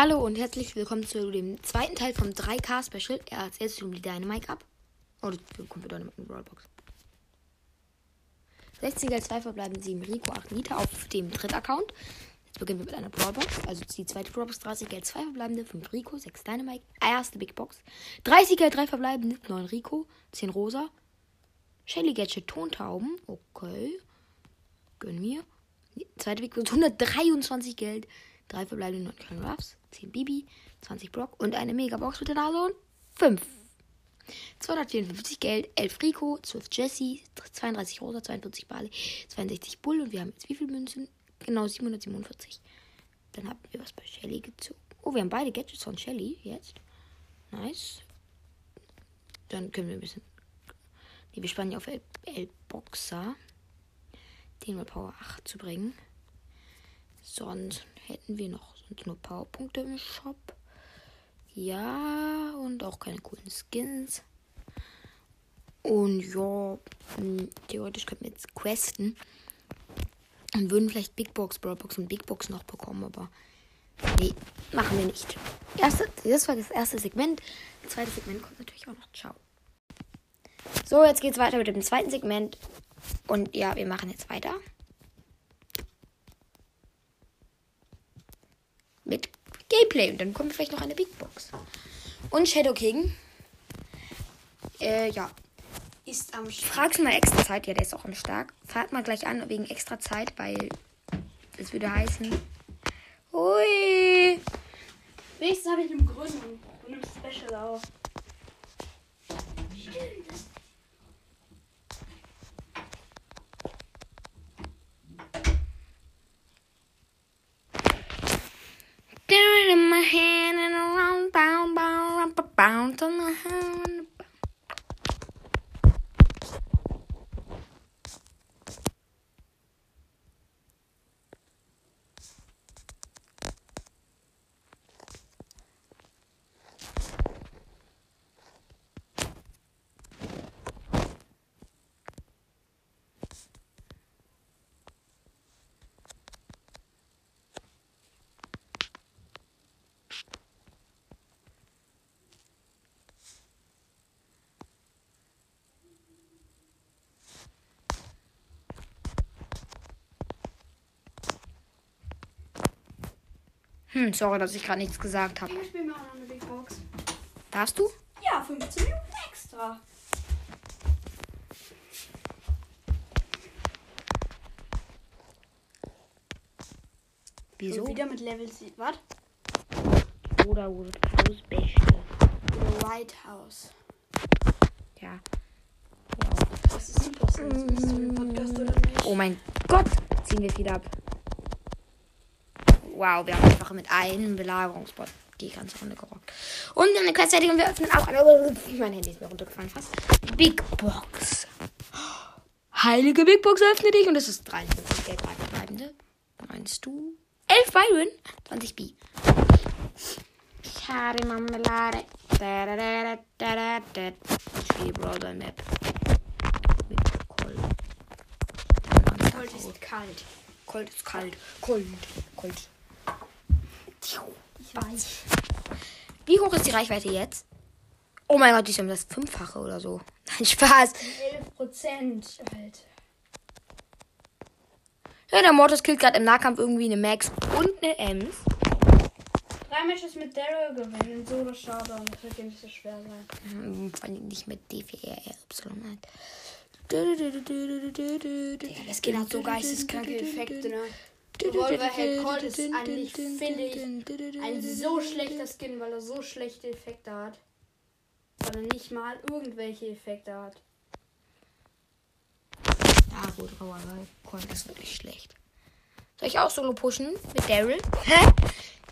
Hallo und herzlich willkommen zu dem zweiten Teil vom 3K Special. Ja, als erstes wir die Dynamite ab. Oh, das kommt mit Dynamite in Rollbox. 60 als 2 verbleiben 7 Rico, 8 Nita auf dem dritten Account. Jetzt beginnen wir mit einer Brawlbox. Also die zweite Brawlbox, 30 Geld, 2 verbleibende, 5 Rico, 6 Dynamite, erste Big Box. 30 Geld, 3 verbleibende, 9 Rico, 10 Rosa. Shelly Gadget, Tontauben. Okay. Gönn mir. Zweite Big Box, 123 Geld. 3 verbleibende, 9 kleine Ruffs. 10 Bibi, 20 Brock und eine Megabox mit der Nase und 5. 254 Geld, 11 Rico, 12 Jesse, 32 Rosa, 42 Bali, 62 Bull und wir haben jetzt wie viele Münzen? Genau 747. Dann haben wir was bei Shelly gezogen. Oh, wir haben beide Gadgets von Shelly jetzt. Nice. Dann können wir ein bisschen. Nee, wir spannen ja auf El, El Boxer. Den mal Power 8 zu bringen. Sonst hätten wir noch sonst nur Powerpunkte im Shop. Ja, und auch keine coolen Skins. Und ja, hm, theoretisch könnten wir jetzt questen. Und würden vielleicht Big Box, Brawl Box und Big Box noch bekommen, aber nee, machen wir nicht. Erste, das war das erste Segment. Das zweite Segment kommt natürlich auch noch. Ciao. So, jetzt geht's weiter mit dem zweiten Segment. Und ja, wir machen jetzt weiter. Mit Gameplay. Und dann kommt vielleicht noch eine Big Box. Und Shadow King. Äh, ja. Ist am Fragst mal extra Zeit. Ja, der ist auch am Stark. Fahrt mal gleich an wegen extra Zeit, weil es würde heißen. Hui. Wenigstens habe ich einen Gründen und einen Special auch. Hm, sorry, dass ich gerade nichts gesagt habe. Ich spiele mir auch noch eine Big Box. Darfst du? Ja, 15 Minuten extra. Wieso? Und wieder mit Level 7. Was? Oder wo das Haus Beste. White House. Ja. Das ist super. Das ist oder nicht? Oh mein Gott, ziehen wir viel ab. Wow, wir haben einfach mit einem Belagerungsbot die ganze Runde gerockt. Und eine Quest fertig und wir öffnen auch eine. Mein Handy ist mir runtergefallen fast. Big Box. Heilige Big Box öffne dich und es ist 53 Geld bleibende. Meinst du? 11 Byron, 20 B. Schade Marmelade. Da, da, da, da, da, da. Ich spiele Browser Map. Mit Colt. Cold ist kalt. Colt ist kalt. Colt. Colt. Ich weiß. Wie hoch ist die Reichweite jetzt? Oh mein Gott, die ist um das Fünffache oder so. Nein, Spaß. 11 Prozent, Alter. Ja, der Mortis killt gerade im Nahkampf irgendwie eine Max und eine Ems. Drei Matches mit Daryl gewinnen. Solo Showdown. Das wird ja nicht so schwer sein. Hm, Vor allem nicht mit D4RY halt. Das geht hat so geisteskranke Effekte, ne? Revolverheld Colt ist eigentlich, finde ich, ein so schlechter Skin, weil er so schlechte Effekte hat. Weil er nicht mal irgendwelche Effekte hat. Ja, gut, aber Colt ist wirklich schlecht. Soll ich auch Solo pushen mit Daryl? Hä?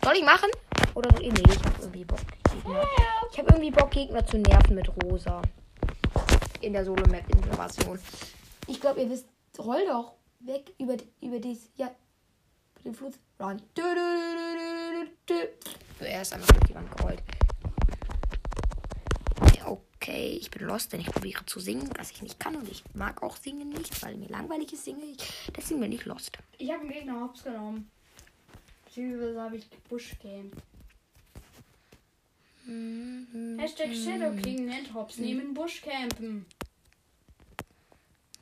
Soll ich machen? Oder so? Nee, ich hab irgendwie Bock. Gegner. Ich habe irgendwie Bock, Gegner zu nerven mit Rosa. In der Solo-Map-Innovation. Ich glaube, ihr wisst, roll doch weg über, über dies. Ja. Den Fluss. Run. Er ist einfach durch die Wand gerollt. Okay, ich bin lost, denn ich probiere zu singen, was ich nicht kann. Und ich mag auch singen nicht, weil mir langweilig ist singe ich. Deswegen bin ich lost. Ich habe einen Gegner hops genommen. Beziehungsweise habe ich Bush Game. Hashtag Shadow King nennt Hops neben Busch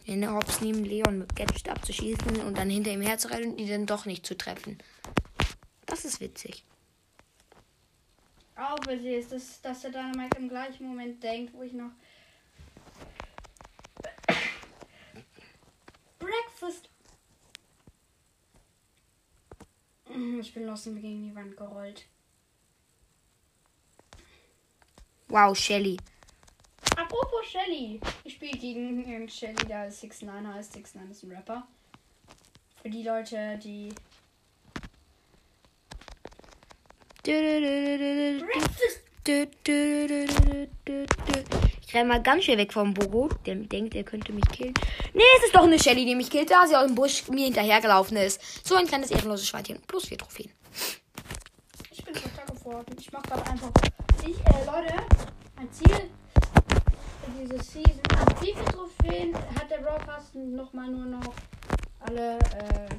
In Hops neben Leon mit Gadget abzuschießen und dann hinter ihm herzurennen und ihn dann doch nicht zu treffen. Das ist witzig. Auch witzig ist, dass, dass der Dynamite im gleichen Moment denkt, wo ich noch Breakfast. Ich bin los und bin gegen die Wand gerollt. Wow, Shelly. Apropos Shelly. Ich spiele gegen Shelly, der 6 9 heißt. 6 9 ist ein Rapper. Für die Leute, die. Ich renne mal ganz schnell weg vom Bogo. Der denkt, er könnte mich killen. Nee, es ist doch eine Shelly, die mich killt, da sie aus dem Busch mir hinterhergelaufen ist. So ein kleines ehrenloses Schweinchen. Plus vier Trophäen. Ich bin Dritter geworden. Ich mach gerade einfach. Ich, äh, Leute, mein Ziel diese Season. Wie viele Trophäen hat der Pass nochmal nur noch alle, äh,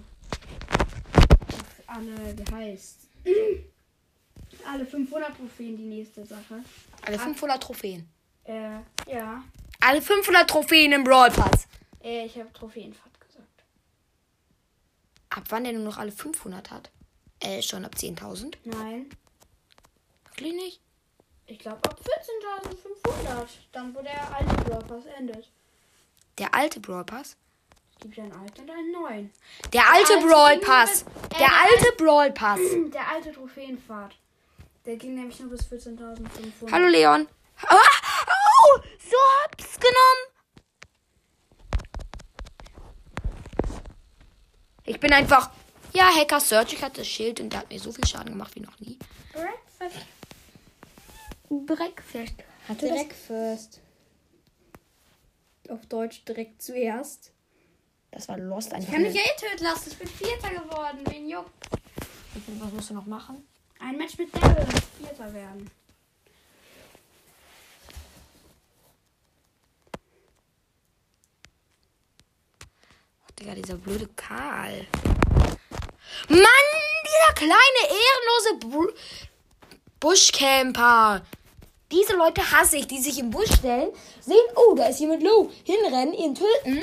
alle, wie heißt? alle 500 Trophäen, die nächste Sache. Alle 500 Trophäen. Äh, ja. Alle 500 Trophäen im Brawl Pass. Äh, ich habe Trophäenfahrt gesagt. Ab wann der nur noch alle 500 hat? Äh, schon ab 10.000? Nein. Wirklich nicht? Ich glaube ab 14.500. Dann, wo der alte Brawl Pass endet. Der alte Brawl Pass? Es gibt ja einen alten und einen neuen. Der alte alte Brawl Pass. Der äh, alte Brawl Pass. Der alte Trophäenfahrt. Der ging nämlich nur bis 14.500. Hallo Leon. Ah, au, so hab's genommen. Ich bin einfach. Ja, Hacker Search, ich hatte das Schild und der hat mir so viel Schaden gemacht wie noch nie. Breakfast. Breakfast. Hatte? Breakfast. Auf Deutsch direkt zuerst. Das war Lost einfach. Ich kann mich ja eh töten lassen. Ich bin Vierter geworden. Wen juckt? Was musst du noch machen? Ein Match mit Devil. Vierter werden. Ach, Digga, dieser blöde Karl. Mann, dieser kleine, ehrenlose Br Buschcamper. Diese Leute hasse ich, die sich im Busch stellen, sehen, oh, da ist jemand low, hinrennen, ihn töten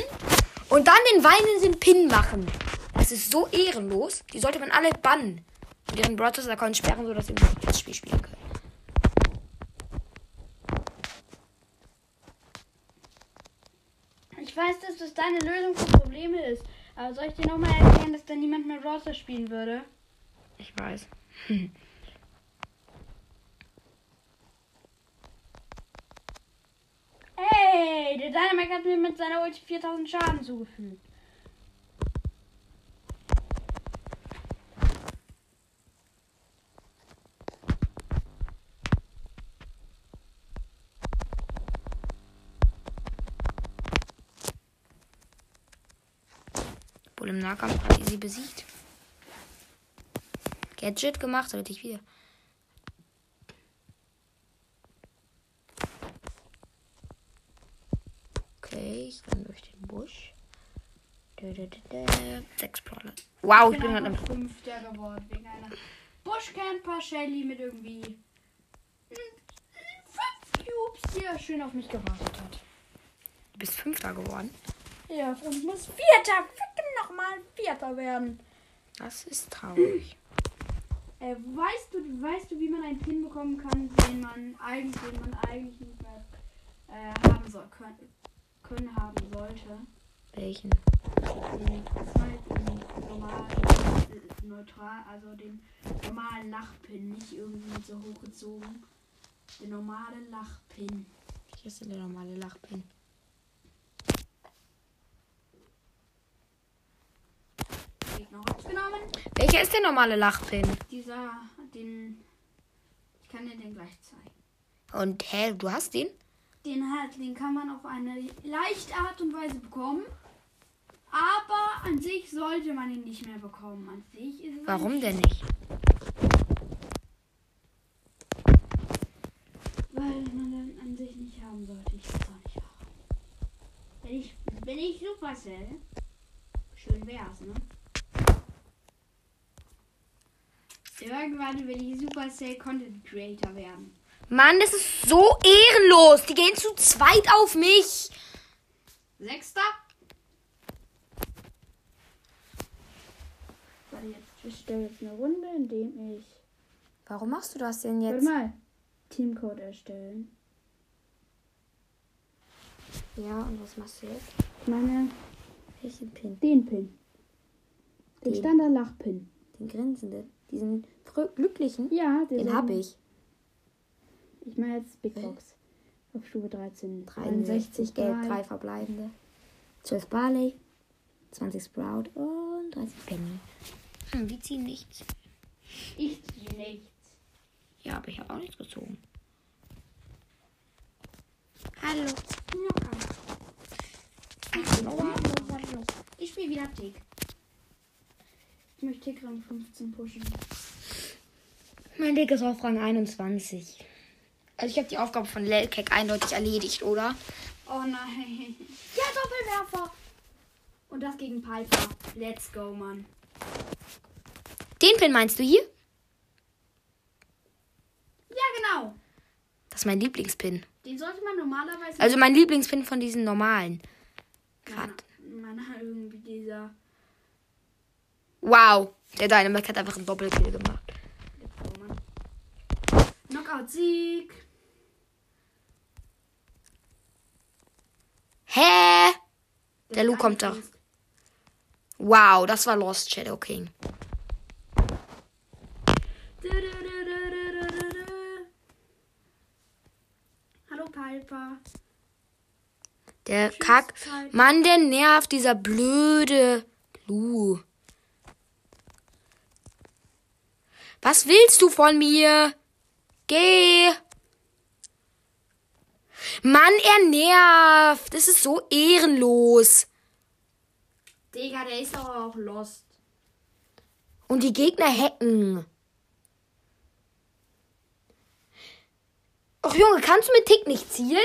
und dann den weinenden Pin machen. Das ist so ehrenlos. Die sollte man alle bannen. Und ihren Brothers-Account sperren, sodass sie nicht das Spiel spielen können. Ich weiß, dass das deine Lösung für Probleme ist. Aber soll ich dir nochmal erklären, dass da niemand mehr Browser spielen würde? Ich weiß. Hey, der Dynamite hat mir mit seiner Ulti 4000 Schaden zugefügt. Wohl im Nahkampf hat sie besiegt. Gadget gemacht, damit ich wieder. Okay, ich renne durch den Busch. Sechs Brawler. Wow, ich bin gerade am. Fünfter geworden wegen einer Buschcamper Shelly mit irgendwie hm, fünf Cubes, die er schön auf mich gewartet hat. Du bist Fünfter geworden. Ja, und muss Vierter, ficken nochmal Vierter werden. Das ist traurig. Äh, weißt du, weißt du, wie man einen Pin bekommen kann, den man eigentlich, den man eigentlich nicht mehr äh, haben soll, können, können haben sollte? Welchen? Den zweiten normalen, äh, neutral, also den normalen Lachpin, nicht irgendwie so hochgezogen. Der normale Lachpin. Hier ist der normale Lachpin. Welcher ist der normale Lachpin? Dieser, den, ich kann dir den gleich zeigen. Und hä, du hast den? Den hat, den kann man auf eine leichte Art und Weise bekommen. Aber an sich sollte man ihn nicht mehr bekommen. An sich ist es Warum denn nicht? Weil man den an sich nicht haben sollte. Ich weiß auch nicht warum. Wenn ich, wenn ich Supercell, schön wär's, ne? Irgendwann will ich Supercell Content Creator werden. Mann, das ist so ehrenlos. Die gehen zu zweit auf mich. Sechster. Warte jetzt, ich stelle jetzt eine Runde, indem ich. Warum machst du das denn Warte jetzt? mal. Teamcode erstellen. Ja, und was machst du jetzt? Ich meine, Welchen Pin? den Pin. Den Den. Standard-Lach-Pin. Den grinsenden. Diesen glücklichen. Ja, den, Den habe ich. Ich meine jetzt Big Box. Auf Stufe 13. 63 Gelb, drei. 3 verbleibende. 12 Barley, 20 Sprout und 30 Penny. Hm, die ziehen nichts. Ich ziehe nichts. Ja, aber ich habe auch nichts gezogen. Hallo. Hallo, hallo, hallo. Ich spiele wieder Tick. Ich möchte Tick Rang 15 pushen. Mein Dick ist auf Rang 21. Also ich habe die Aufgabe von Lelkek eindeutig erledigt, oder? Oh nein. Ja, Doppelwerfer. Und das gegen Piper. Let's go, Mann. Den Pin meinst du hier? Ja, genau. Das ist mein Lieblingspin. Den sollte man normalerweise. Also mein Lieblingspin von diesen normalen. man, man hat irgendwie dieser. Wow. Der Dynamite hat einfach einen Doppelkill gemacht. Knockout-Sieg. Hä? Der Lu kommt doch. angekündigt. Wow, das war Lost Shadow King. Hallo Piper. Der Tschüss, Kack. Zeit. Mann, der nervt, dieser blöde Lu. Was willst du von mir? Geh. Mann, er nervt. Das ist so ehrenlos. Digga, der ist aber auch lost. Und die Gegner hacken. Och Junge, kannst du mit Tick nicht zielen?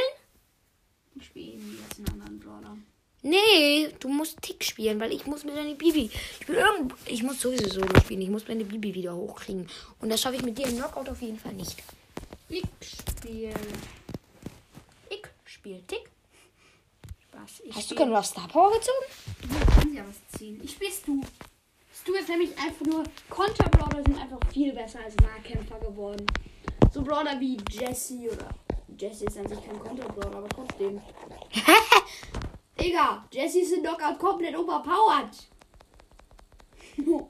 Ich spiele eben jetzt einen anderen Brawler. Nee, du musst Tick spielen, weil ich muss mit deiner Bibi. Ich irgend ich muss sowieso Solo spielen. Ich muss meine Bibi wieder hochkriegen. Und das schaffe ich mit dir im Knockout auf jeden Fall nicht. Ich spiele. Ich spiele Tick. Spaß. Ich Hast du spiel- keine Star Power gezogen? Ja, kann ja was ziehen. Ich spiele Stu. Stu ist nämlich einfach nur. Konterbrawler sind einfach viel besser als Nahkämpfer geworden. So Brawler wie Jesse oder. Jesse ist an sich kein Konterbrawler, aber trotzdem. Digga, Jesse ist in Knockout komplett overpowered.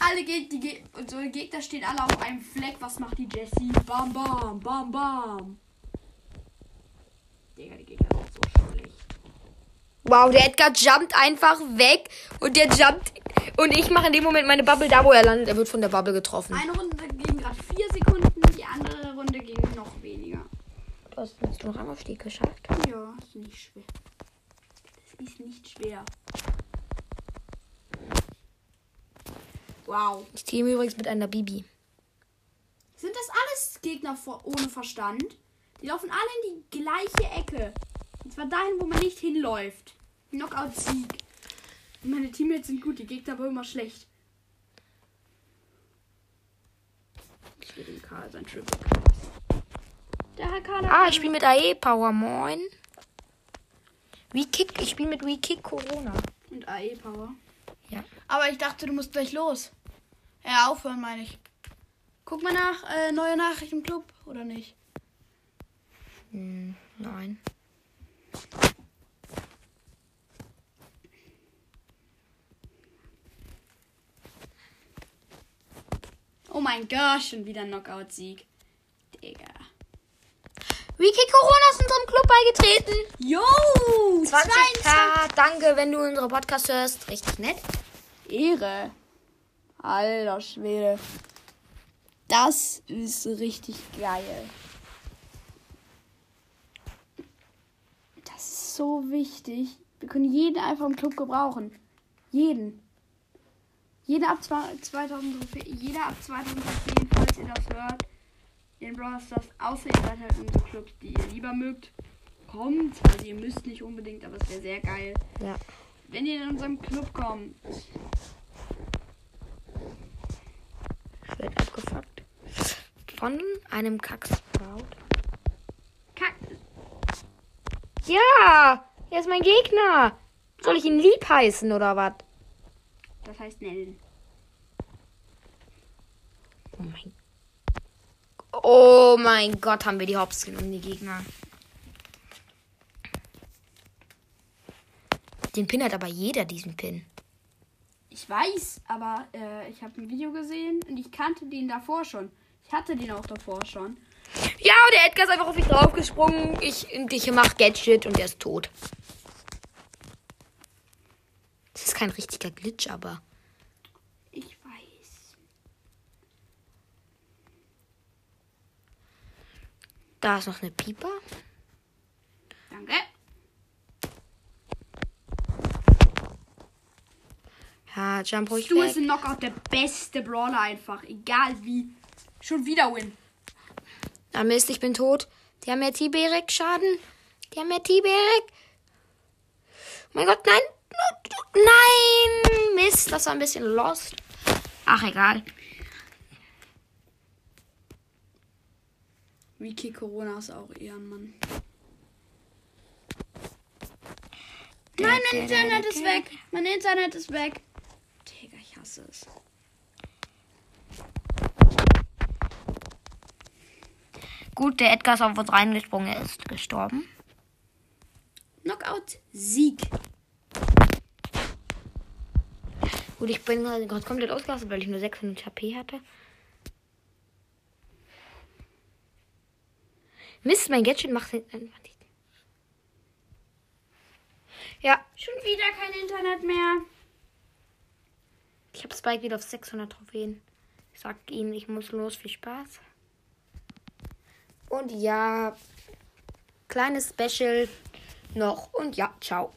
Alle Geg die Ge und so Gegner stehen alle auf einem Fleck. Was macht die Jessie? Bam, bam, bam, bam. Digga, die Gegner sind so schlecht. Wow, der Edgar jumpt einfach weg und der jumpt und ich mache in dem Moment meine Bubble da, wo er landet. Er wird von der Bubble getroffen. Eine Runde ging gerade vier Sekunden, die andere Runde ging noch weniger. Du hast jetzt noch einmal Stieg geschafft. Ja, ist nicht schwer. Das ist nicht schwer. Wow. Ich team übrigens mit einer Bibi. Sind das alles Gegner ohne Verstand? Die laufen alle in die gleiche Ecke. Und zwar dahin, wo man nicht hinläuft. Knockout-Sieg. Meine Teammates sind gut, die Gegner aber immer schlecht. Ich will den Karl sein Triple. Der Herr Karl Ah, ich spiele mit AE Power, moin. Wie Kick, ich spiele mit Wie Kick Corona. Und AE Power. Ja. Aber ich dachte, du musst gleich los. Ja, aufhören, meine ich. Guck mal nach, äh, neue Nachricht im Club, oder nicht? Hm, nein. Oh mein Gott, schon wieder ein Knockout-Sieg. Digga. Wie Kick Corona ist unserem Club beigetreten. Yo! 20k, danke, wenn du unsere Podcast hörst. Richtig nett. Ehre. Alter Schwede. Das ist richtig geil. Das ist so wichtig. Wir können jeden einfach im Club gebrauchen. Jeden. Jeder ab, zwei- 2000, Trophä- jeder ab 2000 Trophäen, falls ihr das hört. In Brawl Stars, außer ihr seid halt in so Clubs, die ihr lieber mögt. Kommt. Also ihr müsst nicht unbedingt, aber es wäre sehr geil. Ja. Wenn ihr in unserem Club kommt. Ich werde abgefuckt. von einem Kacksprout. Kack. Ja, er ist mein Gegner. Soll ich ihn lieb heißen oder was? Das heißt Nellen. Oh mein Oh mein Gott, haben wir die Hops genommen, die Gegner. Den Pin hat aber jeder, diesen Pin. Ich weiß, aber äh, ich habe ein Video gesehen und ich kannte den davor schon. Hatte den auch davor schon. Ja, und der Edgar ist einfach auf mich draufgesprungen. Ich, ich mach Gadget und er ist tot. Das ist kein richtiger Glitch, aber. Ich weiß. Da ist noch eine Pieper. Danke. Ja, Jump ruhig weg. ist im Knockout der beste Brawler einfach. Egal wie. Schon wieder Win. Ah, Mist, ich bin tot. Die haben mehr Tiberek Schaden. Die haben mehr Tiberek. Oh mein Gott, nein. Nein. Mist, das war ein bisschen lost. Ach, egal. Wiki Corona ist auch Ehrenmann. Nein, mein Internet ist weg. Mein Internet ist weg. Digga, ich hasse es. Gut, der Edgar ist auf uns reingesprungen. Er ist gestorben. Knockout Sieg. Gut, ich bin gerade komplett ausgelastet, weil ich nur 600 HP hatte. Mist, mein Gadget macht einfach nicht. Ja, Schon wieder kein Internet mehr. ich habe Spike wieder auf 600 Trophäen. Ich sag ihnen, ich muss los. Viel Spaß. Und ja, kleines Special noch. Und ja, ciao.